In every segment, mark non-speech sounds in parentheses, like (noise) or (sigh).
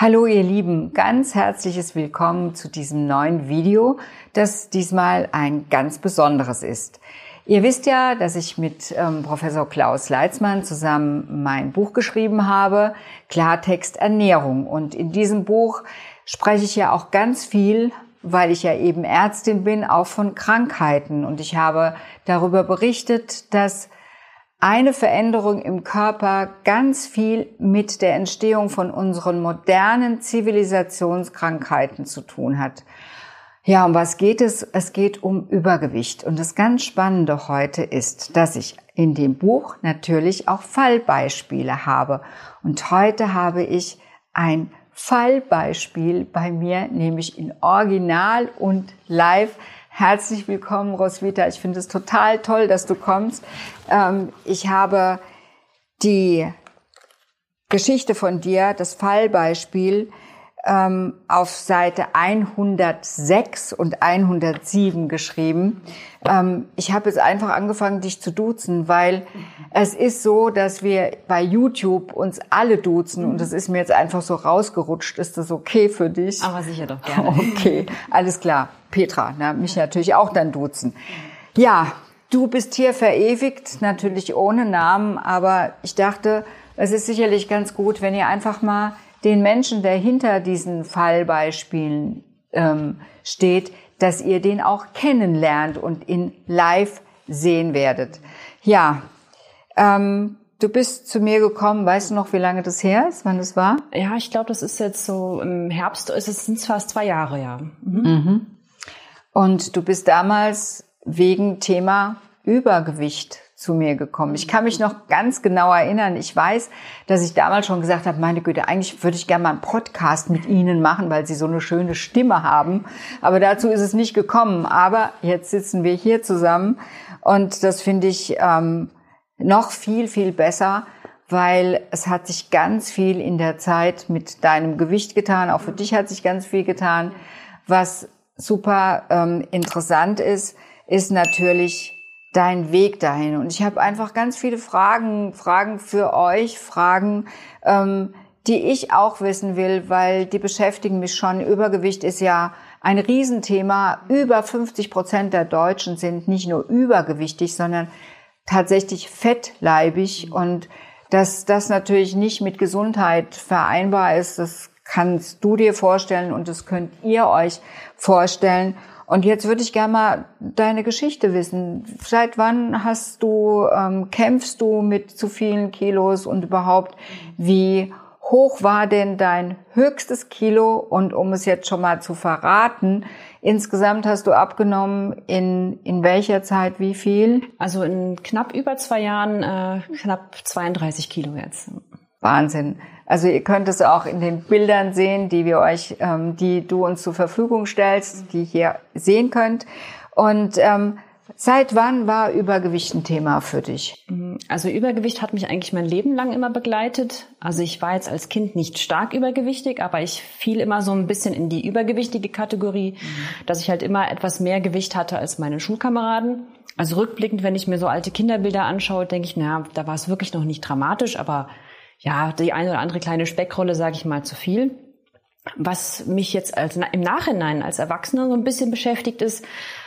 Hallo ihr Lieben, ganz herzliches Willkommen zu diesem neuen Video, das diesmal ein ganz besonderes ist. Ihr wisst ja, dass ich mit ähm, Professor Klaus Leitzmann zusammen mein Buch geschrieben habe, Klartext Ernährung. Und in diesem Buch spreche ich ja auch ganz viel, weil ich ja eben Ärztin bin, auch von Krankheiten. Und ich habe darüber berichtet, dass eine Veränderung im Körper ganz viel mit der Entstehung von unseren modernen Zivilisationskrankheiten zu tun hat. Ja, um was geht es? Es geht um Übergewicht. Und das ganz Spannende heute ist, dass ich in dem Buch natürlich auch Fallbeispiele habe. Und heute habe ich ein Fallbeispiel bei mir, nämlich in Original und Live Herzlich willkommen, Roswitha. Ich finde es total toll, dass du kommst. Ähm, ich habe die Geschichte von dir, das Fallbeispiel, ähm, auf Seite 106 und 107 geschrieben. Ähm, ich habe jetzt einfach angefangen, dich zu duzen, weil es ist so, dass wir bei YouTube uns alle duzen und das ist mir jetzt einfach so rausgerutscht. Ist das okay für dich? Aber sicher doch gerne. (laughs) Okay, alles klar. Petra, na, mich natürlich auch dann duzen. Ja, du bist hier verewigt, natürlich ohne Namen, aber ich dachte, es ist sicherlich ganz gut, wenn ihr einfach mal den Menschen, der hinter diesen Fallbeispielen ähm, steht, dass ihr den auch kennenlernt und in live sehen werdet. Ja, ähm, du bist zu mir gekommen. Weißt du noch, wie lange das her ist, wann das war? Ja, ich glaube, das ist jetzt so im Herbst. Es sind fast zwei Jahre, ja. Mhm. Mhm. Und du bist damals wegen Thema Übergewicht zu mir gekommen. Ich kann mich noch ganz genau erinnern. Ich weiß, dass ich damals schon gesagt habe, meine Güte, eigentlich würde ich gerne mal einen Podcast mit Ihnen machen, weil Sie so eine schöne Stimme haben. Aber dazu ist es nicht gekommen. Aber jetzt sitzen wir hier zusammen und das finde ich ähm, noch viel, viel besser, weil es hat sich ganz viel in der Zeit mit deinem Gewicht getan. Auch für dich hat sich ganz viel getan. Was super ähm, interessant ist, ist natürlich dein Weg dahin. Und ich habe einfach ganz viele Fragen, Fragen für euch, Fragen, ähm, die ich auch wissen will, weil die beschäftigen mich schon. Übergewicht ist ja ein Riesenthema. Über 50 Prozent der Deutschen sind nicht nur übergewichtig, sondern tatsächlich fettleibig. Und dass das natürlich nicht mit Gesundheit vereinbar ist, das kannst du dir vorstellen und das könnt ihr euch vorstellen. Und jetzt würde ich gerne mal deine Geschichte wissen. Seit wann hast du, ähm, kämpfst du mit zu vielen Kilos und überhaupt, wie hoch war denn dein höchstes Kilo? Und um es jetzt schon mal zu verraten, insgesamt hast du abgenommen in, in welcher Zeit wie viel? Also in knapp über zwei Jahren äh, knapp 32 Kilo jetzt. Wahnsinn. Also ihr könnt es auch in den Bildern sehen, die wir euch, ähm, die du uns zur Verfügung stellst, die ihr sehen könnt. Und ähm, seit wann war Übergewicht ein Thema für dich? Also Übergewicht hat mich eigentlich mein Leben lang immer begleitet. Also ich war jetzt als Kind nicht stark übergewichtig, aber ich fiel immer so ein bisschen in die übergewichtige Kategorie, mhm. dass ich halt immer etwas mehr Gewicht hatte als meine Schulkameraden. Also rückblickend, wenn ich mir so alte Kinderbilder anschaue, denke ich, naja, da war es wirklich noch nicht dramatisch, aber ja, die eine oder andere kleine Speckrolle, sage ich mal, zu viel. Was mich jetzt als, im Nachhinein als Erwachsener so ein bisschen beschäftigt ist,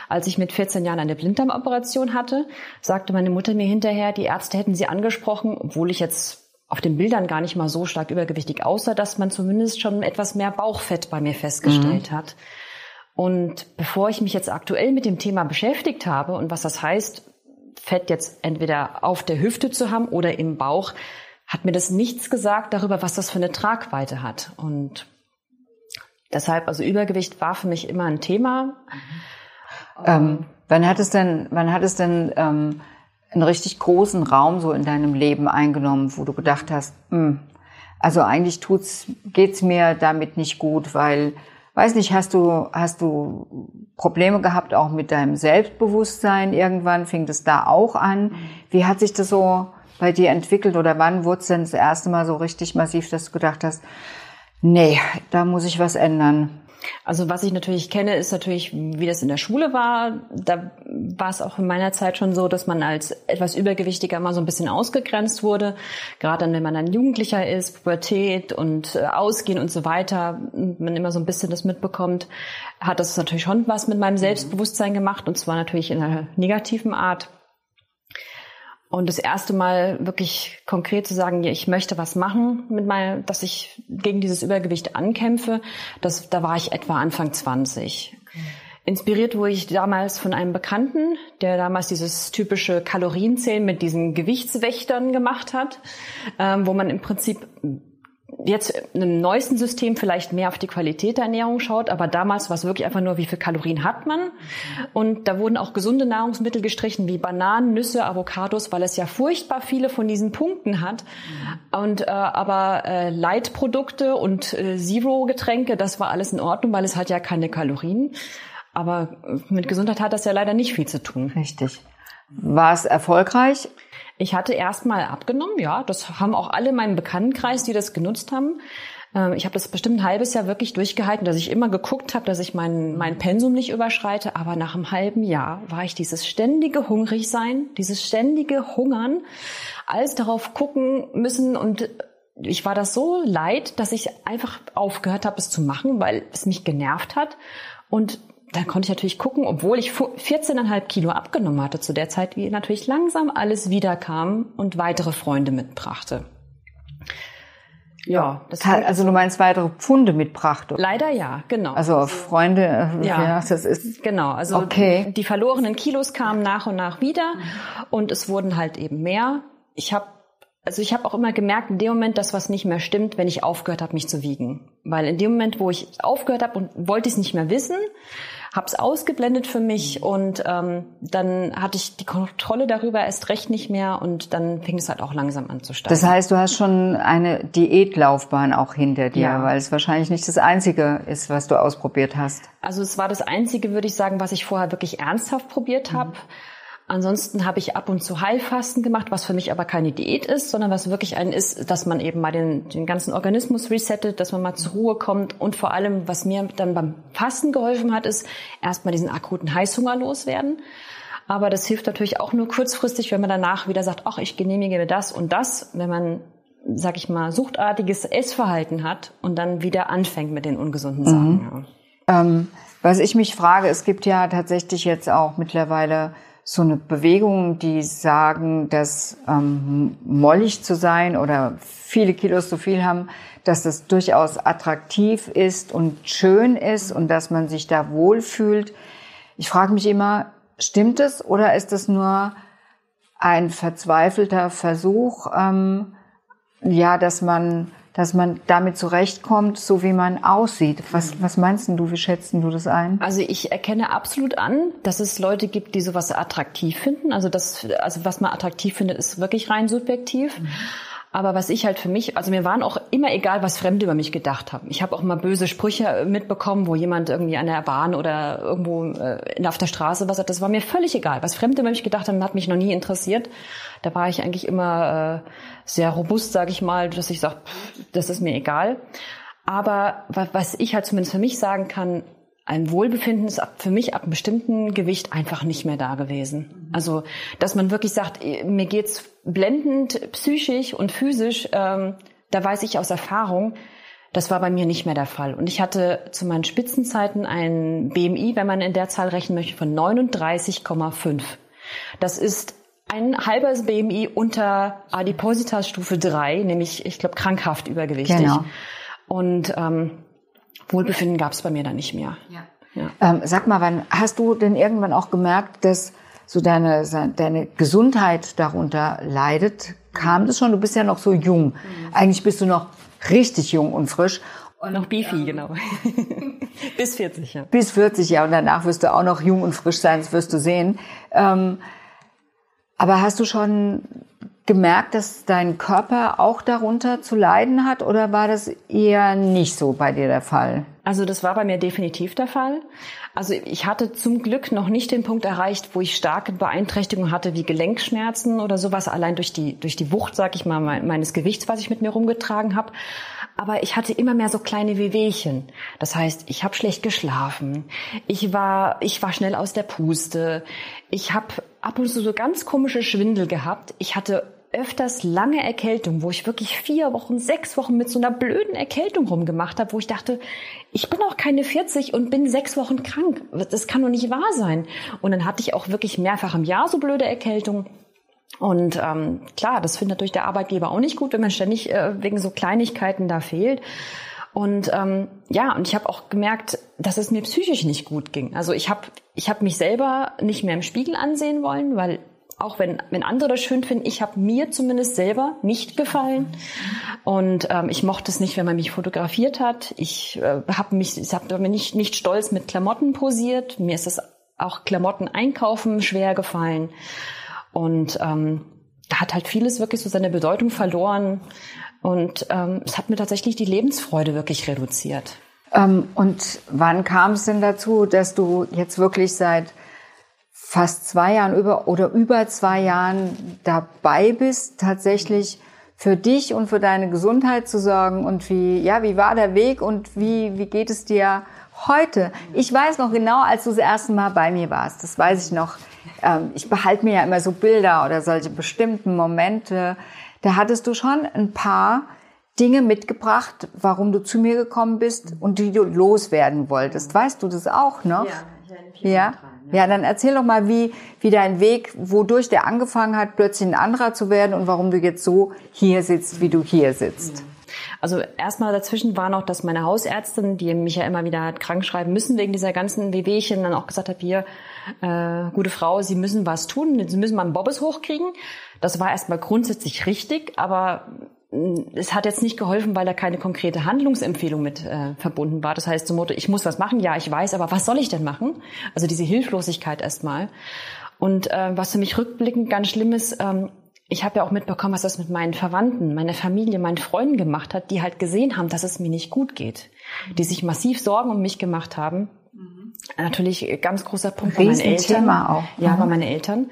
als ich mit 14 Jahren eine Blinddarmoperation hatte, sagte meine Mutter mir hinterher, die Ärzte hätten sie angesprochen, obwohl ich jetzt auf den Bildern gar nicht mal so stark übergewichtig aussah, dass man zumindest schon etwas mehr Bauchfett bei mir festgestellt mhm. hat. Und bevor ich mich jetzt aktuell mit dem Thema beschäftigt habe und was das heißt, Fett jetzt entweder auf der Hüfte zu haben oder im Bauch, hat mir das nichts gesagt darüber, was das für eine Tragweite hat. Und deshalb, also Übergewicht war für mich immer ein Thema. Ähm, wann hat es denn, wann hat es denn ähm, einen richtig großen Raum so in deinem Leben eingenommen, wo du gedacht hast, mh, hm, also eigentlich tut's, geht's mir damit nicht gut, weil, weiß nicht, hast du, hast du Probleme gehabt auch mit deinem Selbstbewusstsein? Irgendwann fing das da auch an. Wie hat sich das so bei dir entwickelt oder wann wurde es denn das erste Mal so richtig massiv, dass du gedacht hast, nee, da muss ich was ändern? Also was ich natürlich kenne, ist natürlich, wie das in der Schule war. Da war es auch in meiner Zeit schon so, dass man als etwas Übergewichtiger immer so ein bisschen ausgegrenzt wurde. Gerade dann, wenn man dann Jugendlicher ist, Pubertät und äh, Ausgehen und so weiter, man immer so ein bisschen das mitbekommt, hat das natürlich schon was mit meinem Selbstbewusstsein gemacht und zwar natürlich in einer negativen Art. Und das erste Mal wirklich konkret zu sagen, ja, ich möchte was machen mit meinem, dass ich gegen dieses Übergewicht ankämpfe, das, da war ich etwa Anfang 20. Okay. Inspiriert wurde ich damals von einem Bekannten, der damals dieses typische Kalorienzählen mit diesen Gewichtswächtern gemacht hat, ähm, wo man im Prinzip jetzt im neuesten System vielleicht mehr auf die Qualität der Ernährung schaut, aber damals war es wirklich einfach nur, wie viel Kalorien hat man. Und da wurden auch gesunde Nahrungsmittel gestrichen, wie Bananen, Nüsse, Avocados, weil es ja furchtbar viele von diesen Punkten hat. Und äh, aber äh, Leitprodukte und äh, Zero-Getränke, das war alles in Ordnung, weil es hat ja keine Kalorien. Aber mit Gesundheit hat das ja leider nicht viel zu tun. Richtig. War es erfolgreich? Ich hatte erstmal abgenommen, ja. Das haben auch alle in meinem Bekanntenkreis, die das genutzt haben. Ähm, ich habe das bestimmt ein halbes Jahr wirklich durchgehalten, dass ich immer geguckt habe, dass ich mein, mein Pensum nicht überschreite. Aber nach einem halben Jahr war ich dieses ständige Hungrigsein, dieses ständige Hungern, alles darauf gucken müssen und ich war das so leid, dass ich einfach aufgehört habe, es zu machen, weil es mich genervt hat. Und dann konnte ich natürlich gucken, obwohl ich 14,5 Kilo abgenommen hatte zu der Zeit, wie natürlich langsam alles wiederkam und weitere Freunde mitbrachte. Ja, das also du meinst weitere Pfunde mitbrachte? Leider ja, genau. Also Freunde, äh, ja, ja das ist genau. Also okay. die verlorenen Kilos kamen nach und nach wieder und es wurden halt eben mehr. Ich habe also ich habe auch immer gemerkt, in dem Moment, dass was nicht mehr stimmt, wenn ich aufgehört habe, mich zu wiegen. Weil in dem Moment, wo ich aufgehört habe und wollte es nicht mehr wissen, habe es ausgeblendet für mich und ähm, dann hatte ich die Kontrolle darüber erst recht nicht mehr und dann fing es halt auch langsam an zu steigen. Das heißt, du hast schon eine Diätlaufbahn auch hinter dir, ja. weil es wahrscheinlich nicht das Einzige ist, was du ausprobiert hast. Also es war das Einzige, würde ich sagen, was ich vorher wirklich ernsthaft probiert habe. Mhm. Ansonsten habe ich ab und zu Heilfasten gemacht, was für mich aber keine Diät ist, sondern was wirklich ein ist, dass man eben mal den, den ganzen Organismus resettet, dass man mal zur Ruhe kommt und vor allem, was mir dann beim Fasten geholfen hat, ist erstmal diesen akuten Heißhunger loswerden. Aber das hilft natürlich auch nur kurzfristig, wenn man danach wieder sagt, ach, ich genehmige mir das und das, wenn man sag ich mal, suchtartiges Essverhalten hat und dann wieder anfängt mit den ungesunden Sachen. Mhm. Ja. Ähm, was ich mich frage, es gibt ja tatsächlich jetzt auch mittlerweile so eine Bewegung, die sagen, dass ähm, mollig zu sein oder viele Kilos zu viel haben, dass das durchaus attraktiv ist und schön ist und dass man sich da wohlfühlt. Ich frage mich immer, stimmt es oder ist es nur ein verzweifelter Versuch, ähm, ja, dass man dass man damit zurechtkommt, so wie man aussieht. Was, was meinst du, wie schätzt du das ein? Also ich erkenne absolut an, dass es Leute gibt, die sowas attraktiv finden. Also das, also was man attraktiv findet, ist wirklich rein subjektiv. Mhm. Aber was ich halt für mich, also mir waren auch immer egal, was Fremde über mich gedacht haben. Ich habe auch mal böse Sprüche mitbekommen, wo jemand irgendwie an der Bahn oder irgendwo äh, auf der Straße was hat. Das war mir völlig egal. Was Fremde über mich gedacht haben, hat mich noch nie interessiert. Da war ich eigentlich immer äh, sehr robust, sage ich mal, dass ich sage, das ist mir egal. Aber was ich halt zumindest für mich sagen kann, ein Wohlbefinden ist für mich ab einem bestimmten Gewicht einfach nicht mehr da gewesen. Also, dass man wirklich sagt, mir geht's blendend psychisch und physisch, ähm, da weiß ich aus Erfahrung, das war bei mir nicht mehr der Fall. Und ich hatte zu meinen Spitzenzeiten ein BMI, wenn man in der Zahl rechnen möchte, von 39,5. Das ist ein halbes BMI unter Adipositas Stufe 3, nämlich, ich glaube, krankhaft übergewichtig. Genau. Und ähm, Wohlbefinden gab es bei mir dann nicht mehr. Ja. Ja. Ähm, sag mal, wann hast du denn irgendwann auch gemerkt, dass so deine, deine Gesundheit darunter leidet? Kam das schon? Du bist ja noch so jung. Mhm. Eigentlich bist du noch richtig jung und frisch. Und noch Beefy, ja. genau. (laughs) Bis 40, ja. Bis 40, ja. Und danach wirst du auch noch jung und frisch sein, das wirst du sehen. Ähm, aber hast du schon gemerkt, dass dein Körper auch darunter zu leiden hat oder war das eher nicht so bei dir der Fall? Also das war bei mir definitiv der Fall. Also ich hatte zum Glück noch nicht den Punkt erreicht, wo ich starke Beeinträchtigungen hatte wie Gelenkschmerzen oder sowas allein durch die durch die Wucht, sag ich mal, meines Gewichts, was ich mit mir rumgetragen habe. Aber ich hatte immer mehr so kleine Wehwehchen. Das heißt, ich habe schlecht geschlafen, ich war, ich war schnell aus der Puste, ich habe ab und zu so ganz komische Schwindel gehabt, ich hatte öfters lange Erkältung, wo ich wirklich vier Wochen, sechs Wochen mit so einer blöden Erkältung rumgemacht habe, wo ich dachte, ich bin auch keine 40 und bin sechs Wochen krank. Das kann doch nicht wahr sein. Und dann hatte ich auch wirklich mehrfach im Jahr so blöde Erkältung. Und ähm, klar, das findet natürlich der Arbeitgeber auch nicht gut, wenn man ständig äh, wegen so Kleinigkeiten da fehlt. Und ähm, ja, und ich habe auch gemerkt, dass es mir psychisch nicht gut ging. Also ich habe ich hab mich selber nicht mehr im Spiegel ansehen wollen, weil auch wenn, wenn andere das schön finden, ich habe mir zumindest selber nicht gefallen. Und ähm, ich mochte es nicht, wenn man mich fotografiert hat. Ich äh, habe mich, ich habe mir nicht, nicht stolz mit Klamotten posiert. Mir ist es auch Klamotten einkaufen schwer gefallen. Und ähm, da hat halt vieles wirklich so seine Bedeutung verloren. Und ähm, es hat mir tatsächlich die Lebensfreude wirklich reduziert. Ähm, und wann kam es denn dazu, dass du jetzt wirklich seit fast zwei Jahren über oder über zwei Jahren dabei bist, tatsächlich für dich und für deine Gesundheit zu sorgen und wie, ja, wie war der Weg und wie, wie geht es dir heute? Ich weiß noch genau, als du das erste Mal bei mir warst, das weiß ich noch. Ähm, ich behalte mir ja immer so Bilder oder solche bestimmten Momente. Da hattest du schon ein paar Dinge mitgebracht, warum du zu mir gekommen bist und die du loswerden wolltest. Weißt du das auch noch? Ja, ja. Ja, dann erzähl doch mal, wie, wie dein Weg, wodurch der angefangen hat, plötzlich ein anderer zu werden und warum du jetzt so hier sitzt, wie du hier sitzt. Also erstmal dazwischen war noch, dass meine Hausärztin, die mich ja immer wieder hat krank schreiben müssen wegen dieser ganzen Wehwehchen, dann auch gesagt hat, hier, äh, gute Frau, Sie müssen was tun, Sie müssen mal einen Bobbes hochkriegen. Das war erstmal grundsätzlich richtig, aber es hat jetzt nicht geholfen, weil da keine konkrete Handlungsempfehlung mit äh, verbunden war. Das heißt zum Motto, ich muss was machen, ja, ich weiß, aber was soll ich denn machen? Also diese Hilflosigkeit erstmal. Und äh, was für mich rückblickend ganz schlimm ist, ähm, ich habe ja auch mitbekommen, was das mit meinen Verwandten, meiner Familie, meinen Freunden gemacht hat, die halt gesehen haben, dass es mir nicht gut geht, die sich massiv Sorgen um mich gemacht haben Natürlich ganz großer Punkt bei meinen Eltern. auch. Ja, bei meinen Eltern.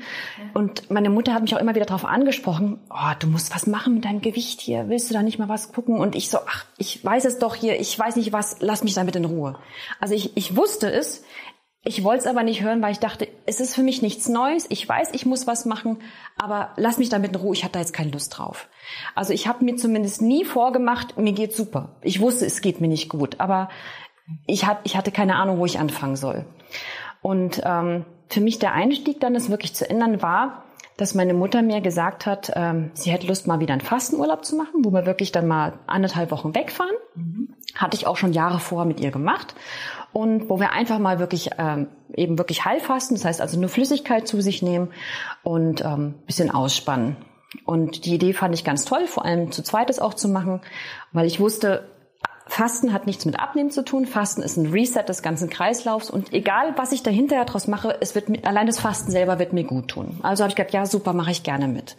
Und meine Mutter hat mich auch immer wieder darauf angesprochen, oh, du musst was machen mit deinem Gewicht hier. Willst du da nicht mal was gucken? Und ich so, ach, ich weiß es doch hier, ich weiß nicht was, lass mich damit in Ruhe. Also ich, ich wusste es, ich wollte es aber nicht hören, weil ich dachte, es ist für mich nichts Neues. Ich weiß, ich muss was machen, aber lass mich damit in Ruhe. Ich hatte da jetzt keine Lust drauf. Also ich habe mir zumindest nie vorgemacht, mir geht super. Ich wusste, es geht mir nicht gut, aber ich, hat, ich hatte keine Ahnung, wo ich anfangen soll. Und ähm, für mich der Einstieg dann, das wirklich zu ändern, war, dass meine Mutter mir gesagt hat, ähm, sie hätte Lust, mal wieder einen Fastenurlaub zu machen, wo wir wirklich dann mal anderthalb Wochen wegfahren. Mhm. Hatte ich auch schon Jahre vorher mit ihr gemacht. Und wo wir einfach mal wirklich ähm, eben wirklich Heilfasten, das heißt also nur Flüssigkeit zu sich nehmen und ähm, bisschen ausspannen. Und die Idee fand ich ganz toll, vor allem zu zweites auch zu machen, weil ich wusste, Fasten hat nichts mit Abnehmen zu tun. Fasten ist ein Reset des ganzen Kreislaufs und egal, was ich dahinter daraus mache, es wird mir, allein das Fasten selber wird mir gut tun. Also habe ich gedacht, ja super, mache ich gerne mit.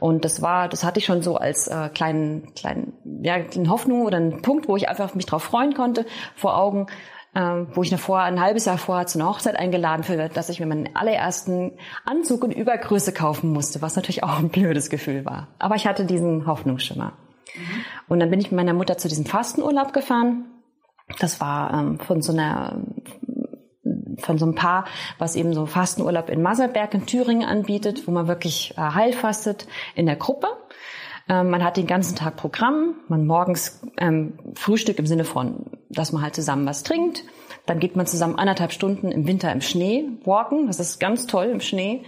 Und das war, das hatte ich schon so als äh, kleinen, kleinen, ja, eine Hoffnung oder einen Punkt, wo ich einfach mich drauf freuen konnte vor Augen. Ähm, wo ich eine vor, ein halbes Jahr vorher zu einer Hochzeit eingeladen für, dass ich mir meinen allerersten Anzug in Übergröße kaufen musste, was natürlich auch ein blödes Gefühl war. Aber ich hatte diesen Hoffnungsschimmer. Und dann bin ich mit meiner Mutter zu diesem Fastenurlaub gefahren. Das war ähm, von so einer von so einem Paar, was eben so Fastenurlaub in Maserberg in Thüringen anbietet, wo man wirklich äh, heilfastet in der Gruppe. Ähm, man hat den ganzen Tag Programm, man morgens ähm, Frühstück im Sinne von, dass man halt zusammen was trinkt. Dann geht man zusammen anderthalb Stunden im Winter im Schnee walken. Das ist ganz toll im Schnee.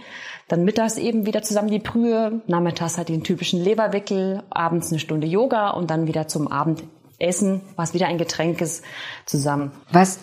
Dann mittags eben wieder zusammen die Brühe, nachmittags halt den typischen Leberwickel, abends eine Stunde Yoga und dann wieder zum Abendessen, was wieder ein Getränk ist, zusammen. Was,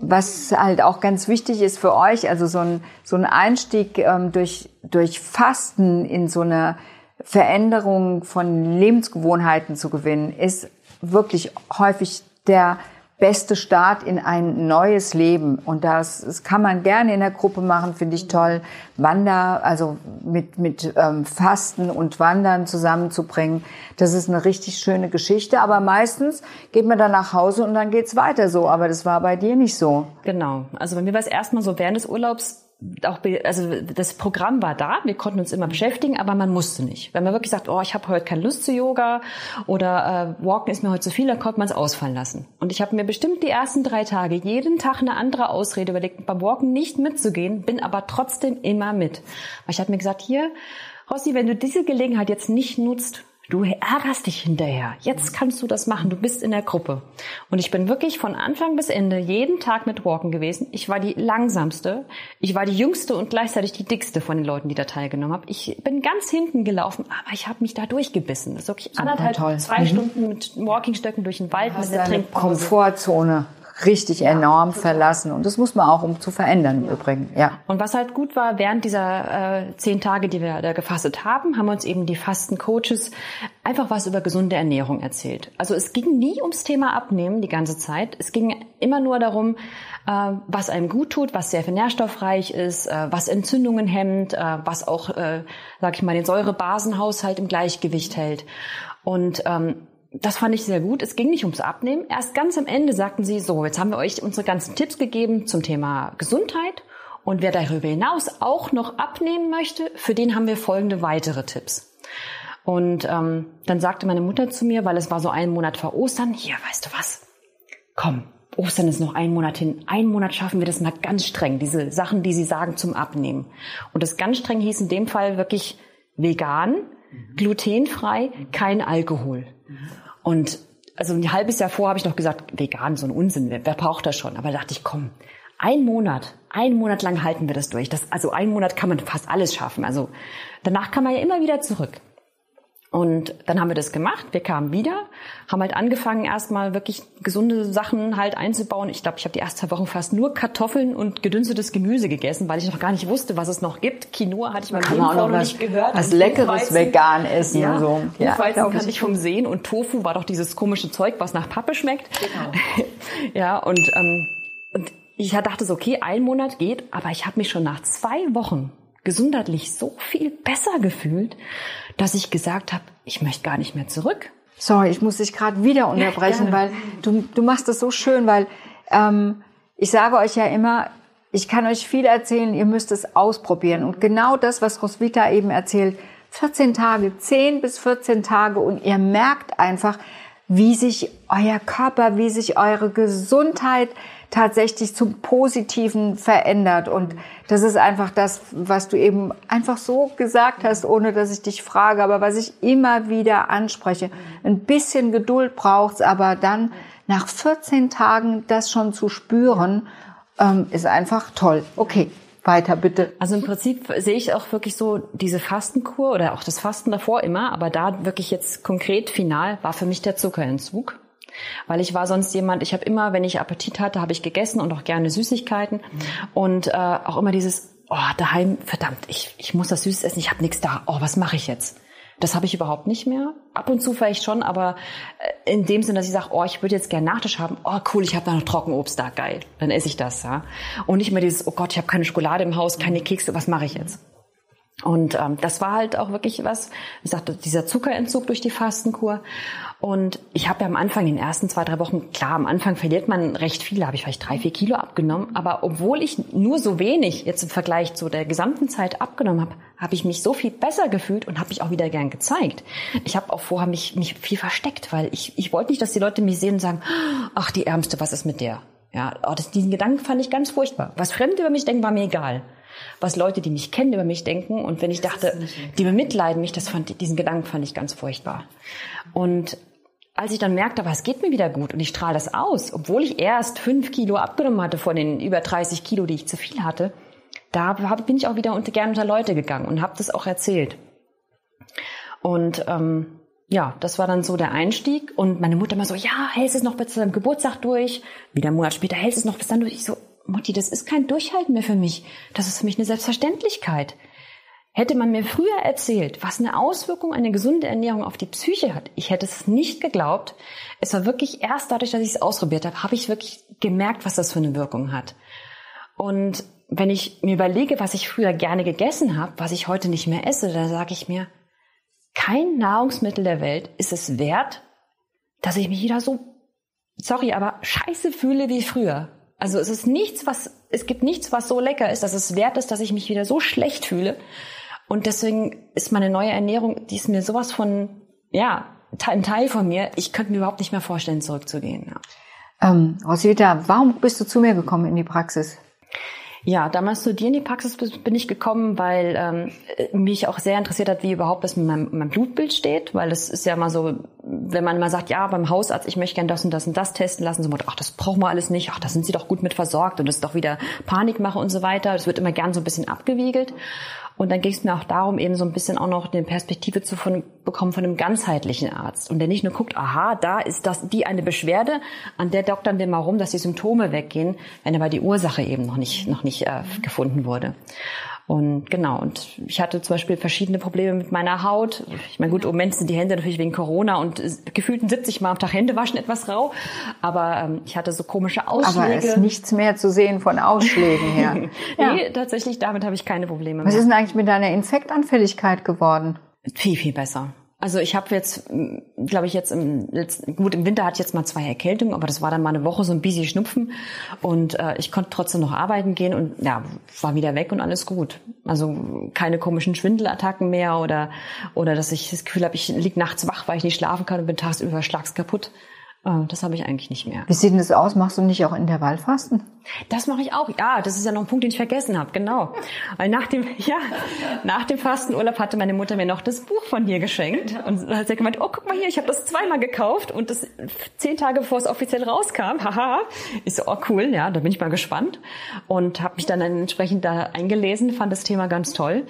was halt auch ganz wichtig ist für euch, also so ein, so ein Einstieg ähm, durch, durch Fasten in so eine Veränderung von Lebensgewohnheiten zu gewinnen, ist wirklich häufig der beste Start in ein neues Leben. Und das, das kann man gerne in der Gruppe machen, finde ich toll. Wander, also mit, mit ähm, Fasten und Wandern zusammenzubringen. Das ist eine richtig schöne Geschichte. Aber meistens geht man dann nach Hause und dann geht's weiter so. Aber das war bei dir nicht so. Genau. Also bei mir war es erstmal so während des Urlaubs auch, also das Programm war da, wir konnten uns immer beschäftigen, aber man musste nicht. Wenn man wirklich sagt, oh, ich habe heute keine Lust zu Yoga oder äh, Walken ist mir heute zu viel, dann konnte man es ausfallen lassen. Und ich habe mir bestimmt die ersten drei Tage jeden Tag eine andere Ausrede überlegt, beim Walken nicht mitzugehen, bin aber trotzdem immer mit. Weil ich habe mir gesagt, hier, Rossi, wenn du diese Gelegenheit jetzt nicht nutzt, Du ärgerst dich hinterher. Jetzt kannst du das machen. Du bist in der Gruppe. Und ich bin wirklich von Anfang bis Ende jeden Tag mit Walken gewesen. Ich war die langsamste. Ich war die jüngste und gleichzeitig die dickste von den Leuten, die da teilgenommen haben. Ich bin ganz hinten gelaufen, aber ich habe mich da durchgebissen. Das ist wirklich anderthalb, toll. zwei mhm. Stunden mit Walkingstöcken durch den Wald mit der Trinkpause. Komfortzone richtig ja, enorm total. verlassen. Und das muss man auch, um zu verändern ja. im Übrigen. Ja. Und was halt gut war, während dieser äh, zehn Tage, die wir da gefastet haben, haben uns eben die Fastencoaches einfach was über gesunde Ernährung erzählt. Also es ging nie ums Thema Abnehmen die ganze Zeit. Es ging immer nur darum, äh, was einem gut tut, was sehr nährstoffreich ist, äh, was Entzündungen hemmt, äh, was auch, äh, sag ich mal, den Säurebasenhaushalt im Gleichgewicht hält. Und ähm, das fand ich sehr gut. Es ging nicht ums Abnehmen. Erst ganz am Ende sagten sie, so, jetzt haben wir euch unsere ganzen Tipps gegeben zum Thema Gesundheit. Und wer darüber hinaus auch noch abnehmen möchte, für den haben wir folgende weitere Tipps. Und ähm, dann sagte meine Mutter zu mir, weil es war so ein Monat vor Ostern, hier, weißt du was? Komm, Ostern ist noch ein Monat hin. Ein Monat schaffen wir das mal ganz streng. Diese Sachen, die sie sagen zum Abnehmen. Und das ganz streng hieß in dem Fall wirklich vegan, glutenfrei, kein Alkohol. Und also ein halbes Jahr vor habe ich noch gesagt, vegan, so ein Unsinn, wer, wer braucht das schon? Aber da dachte ich, komm, ein Monat, ein Monat lang halten wir das durch. Das, also ein Monat kann man fast alles schaffen. Also danach kann man ja immer wieder zurück. Und dann haben wir das gemacht. Wir kamen wieder, haben halt angefangen, erstmal wirklich gesunde Sachen halt einzubauen. Ich glaube, ich habe die ersten Wochen fast nur Kartoffeln und gedünstetes Gemüse gegessen, weil ich noch gar nicht wusste, was es noch gibt. Quinoa hatte ich mal Leben noch, noch nicht gehört. Was leckeres vegan essen ja. und so. Ja, Buchweizen kannte ich vom Sehen und Tofu war doch dieses komische Zeug, was nach Pappe schmeckt. Genau. (laughs) ja, und, ähm, und ich dachte so, okay, ein Monat geht, aber ich habe mich schon nach zwei Wochen gesundheitlich so viel besser gefühlt, dass ich gesagt habe, ich möchte gar nicht mehr zurück. Sorry, ich muss dich gerade wieder unterbrechen, ja, weil du, du machst das so schön, weil ähm, ich sage euch ja immer, ich kann euch viel erzählen, ihr müsst es ausprobieren. Und genau das, was Roswitha eben erzählt, 14 Tage, 10 bis 14 Tage und ihr merkt einfach, wie sich euer Körper, wie sich eure Gesundheit tatsächlich zum Positiven verändert. Und das ist einfach das, was du eben einfach so gesagt hast, ohne dass ich dich frage, aber was ich immer wieder anspreche. Ein bisschen Geduld braucht's, aber dann nach 14 Tagen das schon zu spüren, ähm, ist einfach toll. Okay, weiter bitte. Also im Prinzip sehe ich auch wirklich so diese Fastenkur oder auch das Fasten davor immer, aber da wirklich jetzt konkret final war für mich der Zuckerentzug. Weil ich war sonst jemand, ich habe immer, wenn ich Appetit hatte, habe ich gegessen und auch gerne Süßigkeiten. Mhm. Und äh, auch immer dieses, oh, daheim, verdammt, ich, ich muss das Süßes essen, ich habe nichts da. Oh, was mache ich jetzt? Das habe ich überhaupt nicht mehr. Ab und zu vielleicht schon, aber äh, in dem Sinne, dass ich sage, oh, ich würde jetzt gerne Nachtisch haben. Oh, cool, ich habe da noch Trockenobst da, geil. Dann esse ich das, ja. Und nicht mehr dieses, oh Gott, ich habe keine Schokolade im Haus, keine Kekse, was mache ich jetzt? Und ähm, das war halt auch wirklich was, ich sagte, dieser Zuckerentzug durch die Fastenkur. Und ich habe ja am Anfang, in den ersten zwei, drei Wochen, klar, am Anfang verliert man recht viel, habe ich vielleicht drei, vier Kilo abgenommen. Aber obwohl ich nur so wenig jetzt im Vergleich zu der gesamten Zeit abgenommen habe, habe ich mich so viel besser gefühlt und habe mich auch wieder gern gezeigt. Ich habe auch vorher mich, mich viel versteckt, weil ich, ich wollte nicht, dass die Leute mich sehen und sagen, ach, die Ärmste, was ist mit der? Ja, oh, das, diesen Gedanken fand ich ganz furchtbar. Was Fremde über mich denken, war mir egal was Leute, die mich kennen, über mich denken. Und wenn ich dachte, die bemitleiden mich, das fand, diesen Gedanken fand ich ganz furchtbar. Und als ich dann merkte, aber es geht mir wieder gut und ich strahle das aus, obwohl ich erst fünf Kilo abgenommen hatte von den über 30 Kilo, die ich zu viel hatte, da bin ich auch wieder unter, gern unter Leute gegangen und habe das auch erzählt. Und ähm, ja, das war dann so der Einstieg. Und meine Mutter immer so, ja, hältst es noch bis zu deinem Geburtstag durch. Wieder einen Monat später hältst es noch bis dann durch. Ich so, Mutti, das ist kein Durchhalten mehr für mich. Das ist für mich eine Selbstverständlichkeit. Hätte man mir früher erzählt, was eine Auswirkung eine gesunde Ernährung auf die Psyche hat, ich hätte es nicht geglaubt. Es war wirklich erst dadurch, dass ich es ausprobiert habe, habe ich wirklich gemerkt, was das für eine Wirkung hat. Und wenn ich mir überlege, was ich früher gerne gegessen habe, was ich heute nicht mehr esse, da sage ich mir, kein Nahrungsmittel der Welt ist es wert, dass ich mich wieder so, sorry, aber scheiße fühle wie früher. Also es ist nichts, was, es gibt nichts, was so lecker ist, dass es wert ist, dass ich mich wieder so schlecht fühle. Und deswegen ist meine neue Ernährung, die ist mir sowas von, ja, ein Teil von mir. Ich könnte mir überhaupt nicht mehr vorstellen, zurückzugehen. Ja. Ähm, Rosita, warum bist du zu mir gekommen in die Praxis? Ja, damals zu dir in die Praxis bin ich gekommen, weil ähm, mich auch sehr interessiert hat, wie überhaupt das mit meinem, meinem Blutbild steht, weil es ist ja mal so, wenn man mal sagt, ja, beim Hausarzt, ich möchte gern das und das und das testen lassen, so ach, das brauchen wir alles nicht, ach, da sind sie doch gut mit versorgt und das ist doch wieder Panikmache und so weiter. Das wird immer gern so ein bisschen abgewiegelt. Und dann ging es mir auch darum, eben so ein bisschen auch noch eine Perspektive zu von, bekommen von einem ganzheitlichen Arzt. Und der nicht nur guckt, aha, da ist das die eine Beschwerde, an der doktern wir mal rum, dass die Symptome weggehen, wenn aber die Ursache eben noch nicht, noch nicht äh, gefunden wurde. Und genau, und ich hatte zum Beispiel verschiedene Probleme mit meiner Haut. Ich meine, gut, im Moment sind die Hände natürlich wegen Corona und gefühlten 70 Mal am Tag Hände waschen etwas rau. Aber ähm, ich hatte so komische Ausschläge. Aber es ist nichts mehr zu sehen von Ausschlägen her. (laughs) ja. Nee, tatsächlich, damit habe ich keine Probleme mehr. Was ist denn eigentlich mit deiner Infektanfälligkeit geworden? Viel, viel besser. Also ich habe jetzt, glaube ich, jetzt im letzten, gut, im Winter hatte ich jetzt mal zwei Erkältungen, aber das war dann mal eine Woche so ein bisschen Schnupfen und äh, ich konnte trotzdem noch arbeiten gehen und ja, war wieder weg und alles gut. Also keine komischen Schwindelattacken mehr oder oder dass ich das Gefühl habe, ich lieg nachts wach, weil ich nicht schlafen kann und bin tagsüber schlags kaputt. Äh, das habe ich eigentlich nicht mehr. Wie sieht denn das aus? Machst du nicht auch Intervallfasten? Das mache ich auch. Ja, das ist ja noch ein Punkt, den ich vergessen habe. Genau. Weil nach dem, (laughs) ja, nach dem Fastenurlaub hatte meine Mutter mir noch das Buch von dir geschenkt und hat sie gemeint, oh, guck mal hier, ich habe das zweimal gekauft und das zehn Tage bevor es offiziell rauskam. (laughs) Haha. Ist so, oh cool, ja, da bin ich mal gespannt und habe mich dann entsprechend da eingelesen, fand das Thema ganz toll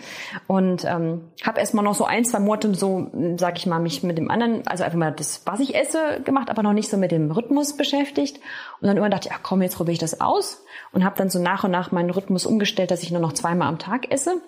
und ähm, habe erstmal noch so ein, zwei Monate so, sag ich mal, mich mit dem anderen, also einfach mal das, was ich esse, gemacht, aber noch nicht so mit dem Rhythmus beschäftigt. Und dann irgendwann dachte ich, ach komm, jetzt probiere ich das aus und habe dann so nach und nach meinen Rhythmus umgestellt, dass ich nur noch zweimal am Tag esse.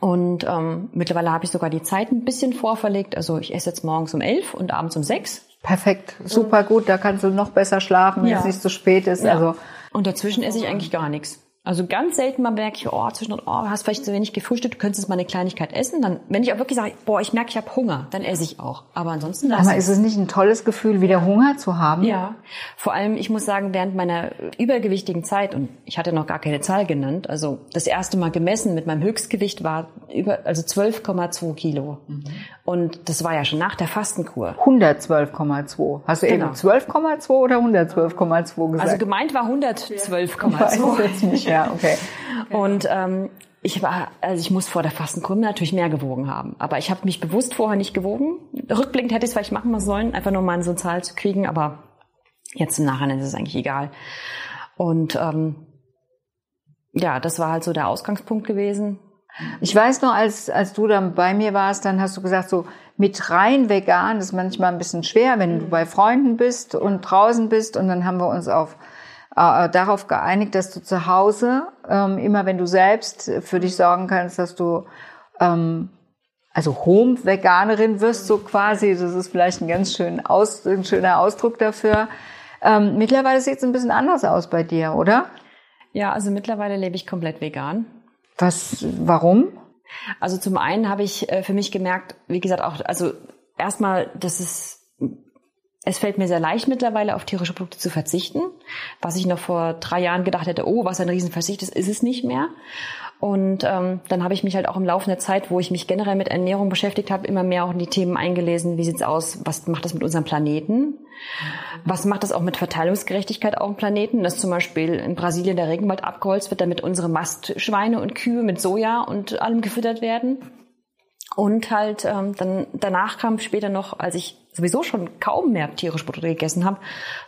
Und ähm, mittlerweile habe ich sogar die Zeit ein bisschen vorverlegt. Also ich esse jetzt morgens um elf und abends um sechs. Perfekt, super gut. Da kannst du noch besser schlafen, wenn ja. es nicht so spät ist. Ja. Also und dazwischen esse ich eigentlich gar nichts. Also ganz selten mal merke ich, oh, zwischendurch, oh, hast vielleicht zu wenig gefrühstückt, du könntest mal eine Kleinigkeit essen. Dann, wenn ich auch wirklich sage, boah, ich merke, ich habe Hunger, dann esse ich auch. Aber ansonsten Aber ist es nicht ein tolles Gefühl, wieder Hunger zu haben? Ja. Vor allem, ich muss sagen, während meiner übergewichtigen Zeit, und ich hatte noch gar keine Zahl genannt, also das erste Mal gemessen mit meinem Höchstgewicht war über, also 12,2 Kilo. Mhm. Und das war ja schon nach der Fastenkur. 112,2. Hast du genau. eben 12,2 oder 112,2 gesagt? Also gemeint war 112,2. Ja, okay. (laughs) Und ähm, ich war, also ich muss vor der Fastenkur natürlich mehr gewogen haben. Aber ich habe mich bewusst vorher nicht gewogen. Rückblickend hätte ich es vielleicht machen sollen, einfach nur mal so eine Zahl zu kriegen, aber jetzt im Nachhinein ist es eigentlich egal. Und ähm, ja, das war halt so der Ausgangspunkt gewesen. Ich weiß noch, als, als du dann bei mir warst, dann hast du gesagt, so mit rein vegan ist manchmal ein bisschen schwer, wenn du bei Freunden bist und draußen bist. Und dann haben wir uns auf, äh, darauf geeinigt, dass du zu Hause, ähm, immer wenn du selbst für dich sorgen kannst, dass du ähm, also Home-Veganerin wirst, so quasi. Das ist vielleicht ein ganz schön aus, ein schöner Ausdruck dafür. Ähm, mittlerweile sieht es ein bisschen anders aus bei dir, oder? Ja, also mittlerweile lebe ich komplett vegan. Was, warum? Also zum einen habe ich äh, für mich gemerkt, wie gesagt, auch, also erstmal, dass es, es fällt mir sehr leicht mittlerweile auf tierische Produkte zu verzichten. Was ich noch vor drei Jahren gedacht hätte, oh, was ein Riesenverzicht ist, ist es nicht mehr. Und ähm, dann habe ich mich halt auch im Laufe der Zeit, wo ich mich generell mit Ernährung beschäftigt habe, immer mehr auch in die Themen eingelesen. Wie sieht's aus? Was macht das mit unserem Planeten? Was macht das auch mit Verteilungsgerechtigkeit auf dem Planeten? Dass zum Beispiel in Brasilien der Regenwald abgeholzt wird, damit unsere Mastschweine und Kühe mit Soja und allem gefüttert werden. Und halt ähm, dann danach kam später noch, als ich sowieso schon kaum mehr tierische Produkte gegessen habe,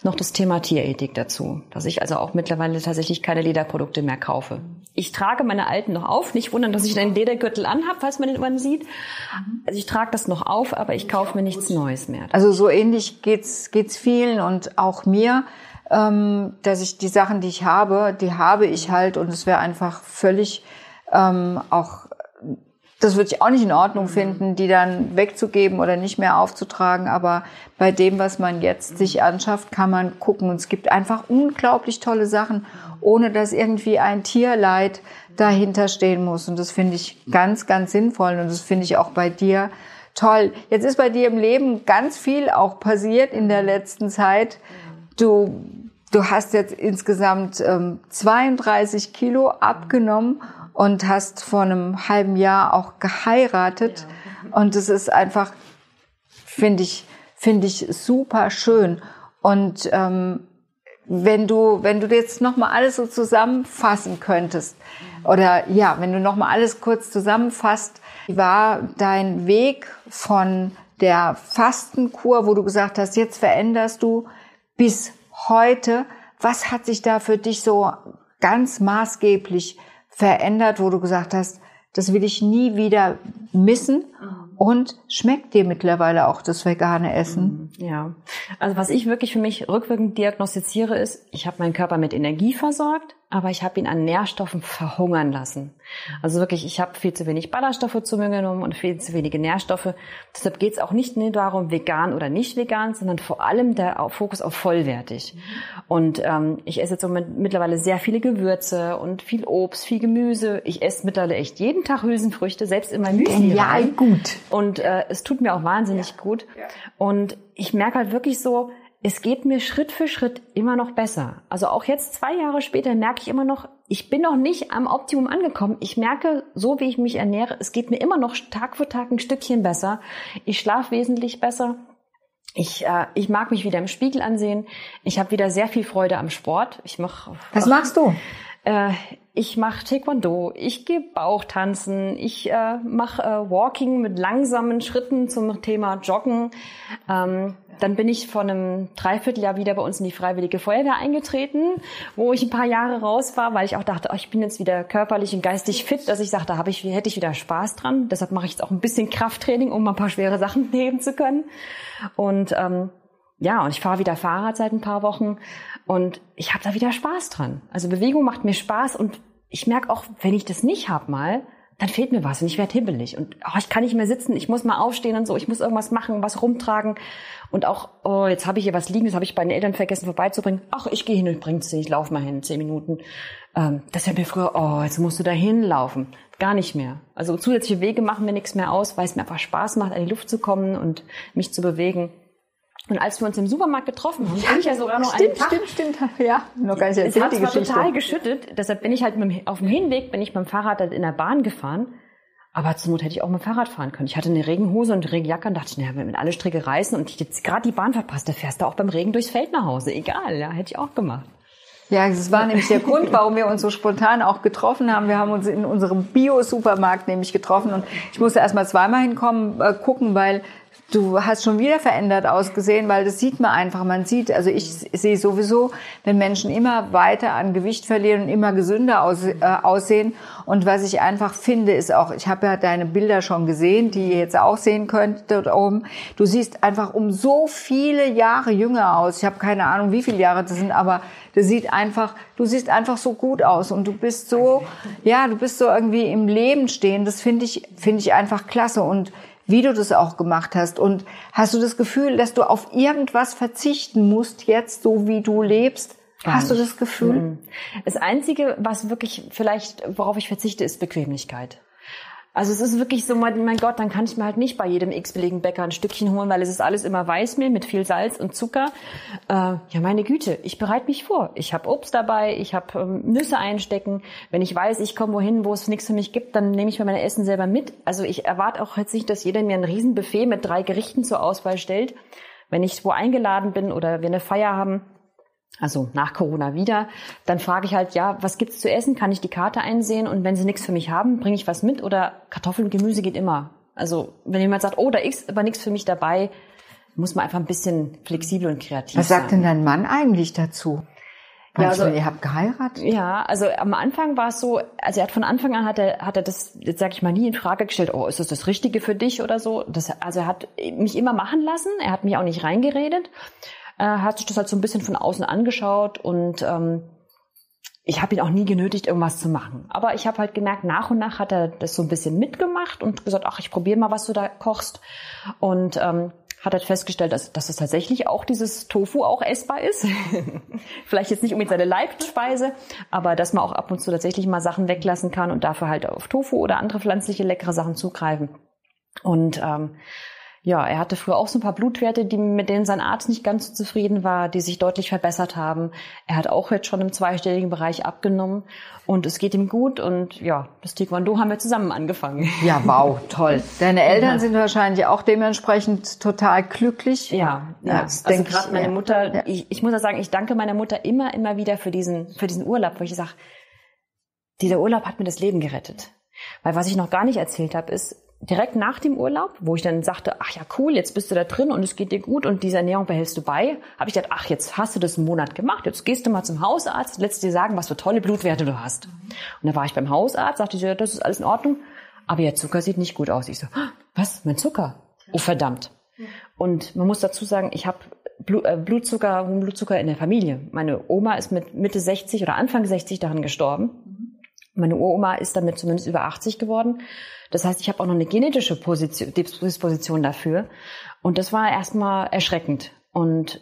noch das Thema Tierethik dazu. Dass ich also auch mittlerweile tatsächlich keine Lederprodukte mehr kaufe. Ich trage meine alten noch auf. Nicht wundern, dass ich einen Ledergürtel anhab, falls man den irgendwann sieht. Also ich trage das noch auf, aber ich kaufe mir nichts Neues mehr. Also so ähnlich geht's geht's vielen und auch mir, ähm, dass ich die Sachen, die ich habe, die habe ich halt und es wäre einfach völlig ähm, auch das würde ich auch nicht in Ordnung mhm. finden, die dann wegzugeben oder nicht mehr aufzutragen. Aber bei dem, was man jetzt sich anschafft, kann man gucken. Und es gibt einfach unglaublich tolle Sachen, ohne dass irgendwie ein Tierleid dahinter stehen muss. Und das finde ich ganz, ganz sinnvoll. Und das finde ich auch bei dir toll. Jetzt ist bei dir im Leben ganz viel auch passiert in der letzten Zeit. Du du hast jetzt insgesamt ähm, 32 Kilo abgenommen und hast vor einem halben Jahr auch geheiratet. Ja. Und es ist einfach, finde ich, finde ich super schön. Und ähm, wenn du, wenn du jetzt nochmal alles so zusammenfassen könntest, oder ja, wenn du nochmal alles kurz zusammenfasst, wie war dein Weg von der Fastenkur, wo du gesagt hast, jetzt veränderst du, bis heute, was hat sich da für dich so ganz maßgeblich verändert, wo du gesagt hast, das will ich nie wieder missen? Und schmeckt dir mittlerweile auch das vegane Essen? Mhm, ja, also was ich wirklich für mich rückwirkend diagnostiziere, ist, ich habe meinen Körper mit Energie versorgt, aber ich habe ihn an Nährstoffen verhungern lassen. Also wirklich, ich habe viel zu wenig Ballaststoffe zu mir genommen und viel zu wenige Nährstoffe. Deshalb geht es auch nicht nur darum, vegan oder nicht vegan, sondern vor allem der Fokus auf vollwertig. Und ähm, ich esse jetzt mittlerweile sehr viele Gewürze und viel Obst, viel Gemüse. Ich esse mittlerweile echt jeden Tag Hülsenfrüchte, selbst in meinem Müsli. Ja, gut. Und äh, es tut mir auch wahnsinnig ja. gut. Und ich merke halt wirklich so, es geht mir Schritt für Schritt immer noch besser. Also auch jetzt zwei Jahre später merke ich immer noch, ich bin noch nicht am Optimum angekommen. Ich merke, so wie ich mich ernähre, es geht mir immer noch Tag für Tag ein Stückchen besser. Ich schlafe wesentlich besser. Ich, äh, ich mag mich wieder im Spiegel ansehen. Ich habe wieder sehr viel Freude am Sport. Ich mach. Was machst du? Äh, ich mache Taekwondo, ich gehe Bauchtanzen, ich äh, mache äh, Walking mit langsamen Schritten zum Thema Joggen. Ähm, dann bin ich vor einem Dreivierteljahr wieder bei uns in die Freiwillige Feuerwehr eingetreten, wo ich ein paar Jahre raus war, weil ich auch dachte, oh, ich bin jetzt wieder körperlich und geistig fit, dass ich sagte, da ich, hätte ich wieder Spaß dran. Deshalb mache ich jetzt auch ein bisschen Krafttraining, um ein paar schwere Sachen (laughs) nehmen zu können. Und ähm, ja, und ich fahre wieder Fahrrad seit ein paar Wochen und ich habe da wieder Spaß dran. Also Bewegung macht mir Spaß und ich merke auch, wenn ich das nicht hab mal, dann fehlt mir was und ich werde hibbelig und oh, ich kann nicht mehr sitzen, ich muss mal aufstehen und so, ich muss irgendwas machen, was rumtragen und auch, oh, jetzt habe ich hier was liegen, das habe ich bei den Eltern vergessen vorbeizubringen. Ach, ich gehe hin und bring's ich laufe mal hin, zehn Minuten. Ähm, das wäre mir früher, oh, jetzt musst du da hinlaufen. Gar nicht mehr. Also zusätzliche Wege machen mir nichts mehr aus, weil es mir einfach Spaß macht, an die Luft zu kommen und mich zu bewegen. Und als wir uns im Supermarkt getroffen haben, bin ich ja sogar noch stimmt, einen Tag. Stimmt, stimmt, ja. Noch gar nicht erzählt, es hat die Geschichte. total geschüttet. Deshalb bin ich halt mit, auf dem Hinweg, bin ich beim Fahrrad in der Bahn gefahren. Aber zur Not hätte ich auch mit dem Fahrrad fahren können. Ich hatte eine Regenhose und eine Regenjacke und dachte, naja, wenn alle Stricke reißen und ich jetzt gerade die Bahn verpasst, da fährst du auch beim Regen durchs Feld nach Hause. Egal, ja, hätte ich auch gemacht. Ja, das war nämlich der Grund, warum wir uns so spontan auch getroffen haben. Wir haben uns in unserem Bio-Supermarkt nämlich getroffen und ich musste erst mal zweimal hinkommen, äh, gucken, weil du hast schon wieder verändert ausgesehen, weil das sieht man einfach. Man sieht, also ich sehe sowieso, wenn Menschen immer weiter an Gewicht verlieren und immer gesünder aus, äh, aussehen. Und was ich einfach finde, ist auch, ich habe ja deine Bilder schon gesehen, die ihr jetzt auch sehen könnt dort oben. Du siehst einfach um so viele Jahre jünger aus. Ich habe keine Ahnung, wie viele Jahre das sind, aber du sieht einfach, du siehst einfach so gut aus und du bist so, ja, du bist so irgendwie im Leben stehen. Das finde ich, finde ich einfach klasse und wie du das auch gemacht hast. Und hast du das Gefühl, dass du auf irgendwas verzichten musst, jetzt so wie du lebst? Gar hast nicht. du das Gefühl? Mhm. Das Einzige, was wirklich vielleicht, worauf ich verzichte, ist Bequemlichkeit. Also es ist wirklich so, mein Gott, dann kann ich mir halt nicht bei jedem x-belligen Bäcker ein Stückchen holen, weil es ist alles immer Weißmehl mit viel Salz und Zucker. Äh, ja, meine Güte, ich bereite mich vor. Ich habe Obst dabei, ich habe ähm, Nüsse einstecken. Wenn ich weiß, ich komme wohin, wo es nichts für mich gibt, dann nehme ich mir meine Essen selber mit. Also ich erwarte auch jetzt nicht, dass jeder mir ein Riesenbuffet mit drei Gerichten zur Auswahl stellt. Wenn ich wo eingeladen bin oder wir eine Feier haben, also nach Corona wieder, dann frage ich halt, ja, was gibt's zu essen? Kann ich die Karte einsehen? Und wenn sie nichts für mich haben, bringe ich was mit oder Kartoffeln und Gemüse geht immer. Also wenn jemand sagt, oh, da ist aber nichts für mich dabei, muss man einfach ein bisschen flexibel und kreativ sein. Was sagt denn dein Mann eigentlich dazu? Ja, also, ihr habt geheiratet? Ja, also am Anfang war es so, also er hat von Anfang an hat er, hat er das, jetzt sag ich mal, nie in Frage gestellt, oh, ist das das Richtige für dich oder so. Das, also er hat mich immer machen lassen, er hat mich auch nicht reingeredet äh, hat sich das halt so ein bisschen von außen angeschaut und ähm, ich habe ihn auch nie genötigt, irgendwas zu machen. Aber ich habe halt gemerkt, nach und nach hat er das so ein bisschen mitgemacht und gesagt, ach, ich probiere mal, was du da kochst. Und ähm, hat halt festgestellt, dass, dass es tatsächlich auch dieses Tofu auch essbar ist. (laughs) Vielleicht jetzt nicht unbedingt seine Leibspeise, aber dass man auch ab und zu tatsächlich mal Sachen weglassen kann und dafür halt auf Tofu oder andere pflanzliche leckere Sachen zugreifen. Und ähm, ja, er hatte früher auch so ein paar Blutwerte, die, mit denen sein Arzt nicht ganz so zufrieden war, die sich deutlich verbessert haben. Er hat auch jetzt schon im zweistelligen Bereich abgenommen und es geht ihm gut und ja, das Taekwondo haben wir zusammen angefangen. (laughs) Ja, wow, toll. Deine Eltern ja. sind wahrscheinlich auch dementsprechend total glücklich. Ja, ja. das also gerade meine Mutter, ja. ich, ich muss ja sagen, ich danke meiner Mutter immer, immer wieder für diesen, für diesen Urlaub, wo ich sage, dieser Urlaub hat mir das Leben gerettet. Weil was ich noch gar nicht erzählt habe, ist, direkt nach dem Urlaub, wo ich dann sagte, ach ja, cool, jetzt bist du da drin und es geht dir gut und diese Ernährung behältst du bei, habe ich gedacht, ach, jetzt hast du das einen Monat gemacht, jetzt gehst du mal zum Hausarzt, lässt dir sagen, was für tolle Blutwerte du hast. Und dann war ich beim Hausarzt, sagte ich, ja, das ist alles in Ordnung, aber ihr Zucker sieht nicht gut aus. Ich so, was, mein Zucker? Oh, verdammt. Und man muss dazu sagen, ich habe äh, Blutzucker, hohen Blutzucker in der Familie. Meine Oma ist mit Mitte 60 oder Anfang 60 daran gestorben. Meine Uroma ist damit zumindest über 80 geworden. Das heißt, ich habe auch noch eine genetische Position, Disposition dafür. Und das war erstmal erschreckend. Und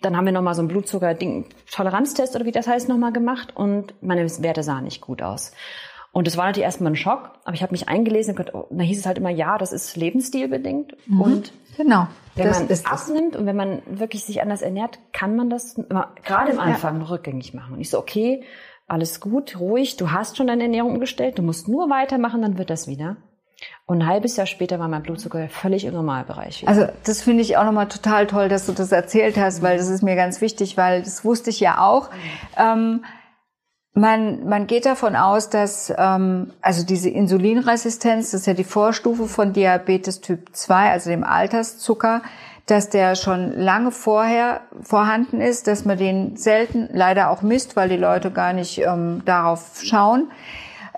dann haben wir nochmal so einen Blutzucker-Toleranztest oder wie das heißt nochmal gemacht und meine Werte sahen nicht gut aus. Und das war natürlich erstmal ein Schock, aber ich habe mich eingelesen und oh, da hieß es halt immer, ja, das ist lebensstilbedingt. Mhm. Und genau, wenn das man es abnimmt und wenn man wirklich sich anders ernährt, kann man das immer, gerade am Anfang ja. rückgängig machen. Und ich so, okay, alles gut, ruhig, du hast schon deine Ernährung umgestellt, du musst nur weitermachen, dann wird das wieder. Und ein halbes Jahr später war mein Blutzucker völlig im Normalbereich. Wieder. Also das finde ich auch nochmal total toll, dass du das erzählt hast, weil das ist mir ganz wichtig, weil das wusste ich ja auch. Ähm, man, man geht davon aus, dass ähm, also diese Insulinresistenz, das ist ja die Vorstufe von Diabetes Typ 2, also dem Alterszucker, dass der schon lange vorher vorhanden ist, dass man den selten leider auch misst, weil die Leute gar nicht ähm, darauf schauen.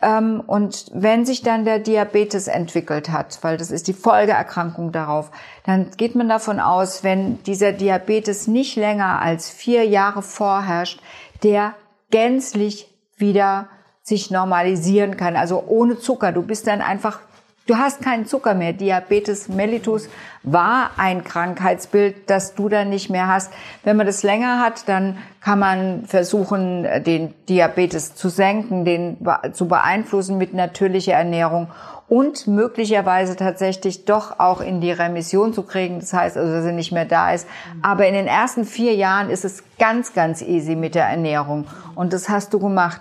Ähm, und wenn sich dann der Diabetes entwickelt hat, weil das ist die Folgeerkrankung darauf, dann geht man davon aus, wenn dieser Diabetes nicht länger als vier Jahre vorherrscht, der gänzlich wieder sich normalisieren kann, also ohne Zucker. Du bist dann einfach Du hast keinen Zucker mehr. Diabetes mellitus war ein Krankheitsbild, das du dann nicht mehr hast. Wenn man das länger hat, dann kann man versuchen, den Diabetes zu senken, den zu beeinflussen mit natürlicher Ernährung und möglicherweise tatsächlich doch auch in die Remission zu kriegen. Das heißt also, dass er nicht mehr da ist. Aber in den ersten vier Jahren ist es ganz, ganz easy mit der Ernährung. Und das hast du gemacht.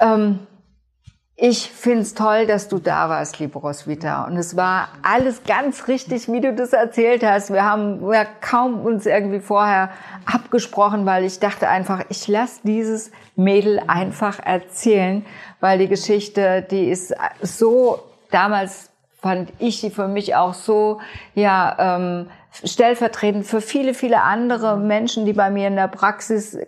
Ähm, ich find's toll, dass du da warst, liebe Roswitha. Und es war alles ganz richtig, wie du das erzählt hast. Wir haben ja kaum uns irgendwie vorher abgesprochen, weil ich dachte einfach, ich lasse dieses Mädel einfach erzählen, weil die Geschichte, die ist so damals fand ich sie für mich auch so, ja, ähm, stellvertretend für viele, viele andere Menschen, die bei mir in der Praxis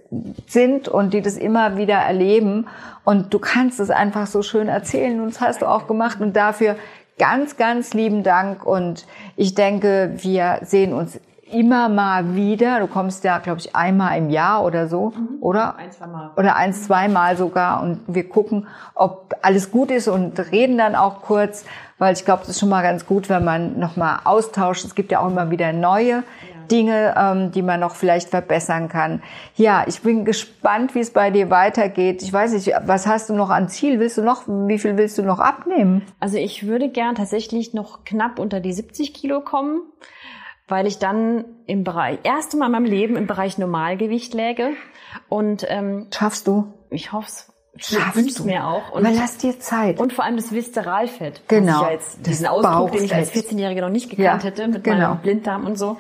sind und die das immer wieder erleben. Und du kannst es einfach so schön erzählen und das hast du auch gemacht und dafür ganz, ganz lieben Dank und ich denke, wir sehen uns immer mal wieder. Du kommst ja, glaube ich, einmal im Jahr oder so, mhm. oder? Ein, zwei Mal. Oder eins, zweimal sogar. Und wir gucken, ob alles gut ist und reden dann auch kurz, weil ich glaube, das ist schon mal ganz gut, wenn man nochmal austauscht. Es gibt ja auch immer wieder neue. Dinge, ähm, die man noch vielleicht verbessern kann. Ja, ich bin gespannt, wie es bei dir weitergeht. Ich weiß nicht, was hast du noch an Ziel? Willst du noch, wie viel willst du noch abnehmen? Also ich würde gern tatsächlich noch knapp unter die 70 Kilo kommen weil ich dann im Bereich, erste Mal in meinem Leben im Bereich Normalgewicht läge. Und ähm, schaffst du? Ich hoffe es. Schaffst du mir auch. Und, Aber lass dir Zeit. Und vor allem das Viszeralfett. Genau. Ja jetzt, diesen Ausdruck, den ich als 14-Jährige noch nicht gekannt ja, hätte, mit genau. meinem Blinddarm und so.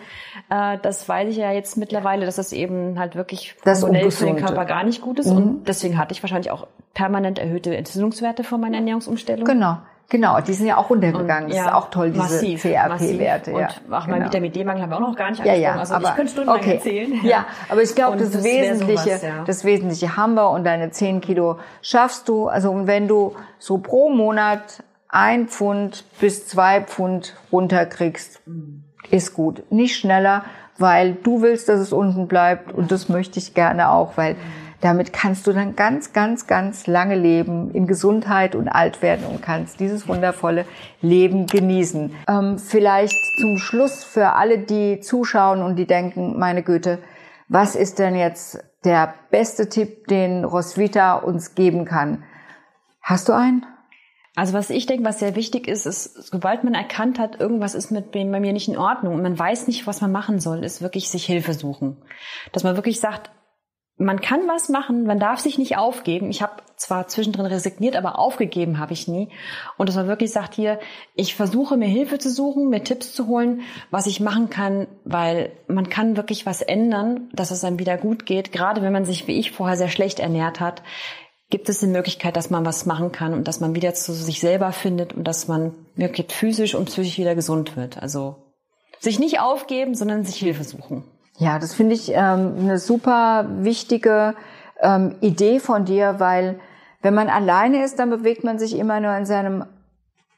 Äh, das weiß ich ja jetzt mittlerweile, dass das eben halt wirklich das hormonell für den Körper gar nicht gut ist. Mhm. Und deswegen hatte ich wahrscheinlich auch permanent erhöhte Entzündungswerte von meiner Ernährungsumstellung. Genau. Genau, die sind ja auch runtergegangen. Und, ja, das ist auch toll, diese CRP-Werte. Ja, und auch genau. mein Vitamin D-Mangel haben wir auch noch gar nicht angesprochen. Ja, ja, also aber, ich könnte stundenlang okay. erzählen. Ja. ja, aber ich glaube, das, das Wesentliche, sowas, ja. das Wesentliche haben wir und deine 10 Kilo schaffst du. Also wenn du so pro Monat ein Pfund bis zwei Pfund runterkriegst, mhm. ist gut. Nicht schneller, weil du willst, dass es unten bleibt und das möchte ich gerne auch, weil mhm damit kannst du dann ganz, ganz, ganz lange leben, in Gesundheit und alt werden und kannst dieses wundervolle Leben genießen. Ähm, vielleicht zum Schluss für alle, die zuschauen und die denken, meine Güte, was ist denn jetzt der beste Tipp, den Roswitha uns geben kann? Hast du einen? Also was ich denke, was sehr wichtig ist, ist, sobald man erkannt hat, irgendwas ist mit bei mir nicht in Ordnung und man weiß nicht, was man machen soll, ist wirklich sich Hilfe suchen. Dass man wirklich sagt, man kann was machen, man darf sich nicht aufgeben. Ich habe zwar zwischendrin resigniert, aber aufgegeben habe ich nie. Und dass man wirklich sagt hier, ich versuche mir Hilfe zu suchen, mir Tipps zu holen, was ich machen kann, weil man kann wirklich was ändern, dass es einem wieder gut geht. Gerade wenn man sich wie ich vorher sehr schlecht ernährt hat, gibt es die Möglichkeit, dass man was machen kann und dass man wieder zu sich selber findet und dass man wirklich physisch und psychisch wieder gesund wird. Also sich nicht aufgeben, sondern sich Hilfe suchen. Ja, das finde ich ähm, eine super wichtige ähm, Idee von dir, weil wenn man alleine ist, dann bewegt man sich immer nur in seinem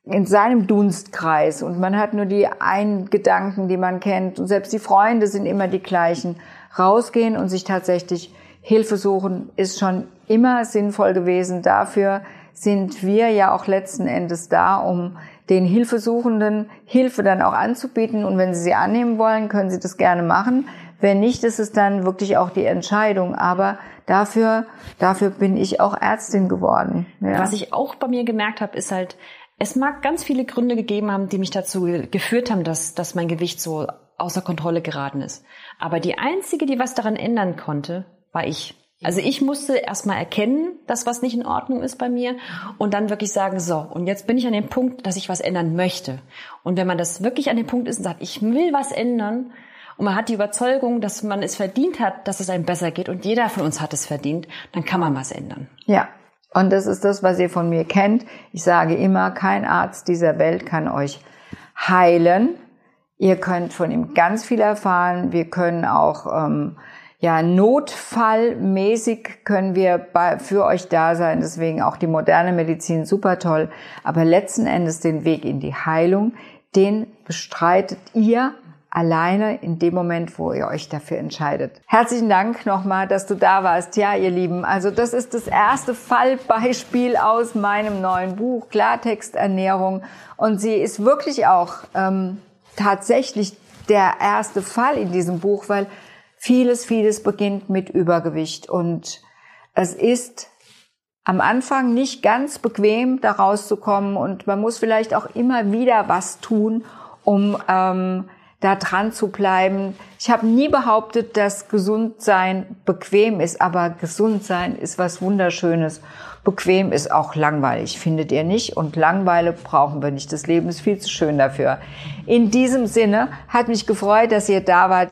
in seinem Dunstkreis und man hat nur die einen Gedanken, die man kennt und selbst die Freunde sind immer die gleichen. Rausgehen und sich tatsächlich Hilfe suchen ist schon immer sinnvoll gewesen. Dafür sind wir ja auch letzten Endes da, um den Hilfesuchenden Hilfe dann auch anzubieten. Und wenn sie sie annehmen wollen, können sie das gerne machen. Wenn nicht, ist es dann wirklich auch die Entscheidung. Aber dafür, dafür bin ich auch Ärztin geworden. Ja. Was ich auch bei mir gemerkt habe, ist halt, es mag ganz viele Gründe gegeben haben, die mich dazu geführt haben, dass, dass mein Gewicht so außer Kontrolle geraten ist. Aber die einzige, die was daran ändern konnte, war ich. Also ich musste erstmal erkennen, dass was nicht in Ordnung ist bei mir und dann wirklich sagen, so, und jetzt bin ich an dem Punkt, dass ich was ändern möchte. Und wenn man das wirklich an dem Punkt ist und sagt, ich will was ändern, und man hat die Überzeugung, dass man es verdient hat, dass es einem besser geht und jeder von uns hat es verdient, dann kann man was ändern. Ja. Und das ist das, was ihr von mir kennt. Ich sage immer, kein Arzt dieser Welt kann euch heilen. Ihr könnt von ihm ganz viel erfahren. Wir können auch ähm, ja notfallmäßig können wir bei, für euch da sein. Deswegen auch die moderne Medizin super toll. Aber letzten Endes den Weg in die Heilung, den bestreitet ihr alleine in dem Moment, wo ihr euch dafür entscheidet. Herzlichen Dank nochmal, dass du da warst. Ja, ihr Lieben, also das ist das erste Fallbeispiel aus meinem neuen Buch Klartexternährung und sie ist wirklich auch ähm, tatsächlich der erste Fall in diesem Buch, weil vieles, vieles beginnt mit Übergewicht und es ist am Anfang nicht ganz bequem, da rauszukommen und man muss vielleicht auch immer wieder was tun, um ähm, da dran zu bleiben. Ich habe nie behauptet, dass Gesundsein bequem ist, aber Gesundsein ist was Wunderschönes. Bequem ist auch langweilig, findet ihr nicht? Und Langweile brauchen wir nicht. Das Leben ist viel zu schön dafür. In diesem Sinne hat mich gefreut, dass ihr da wart.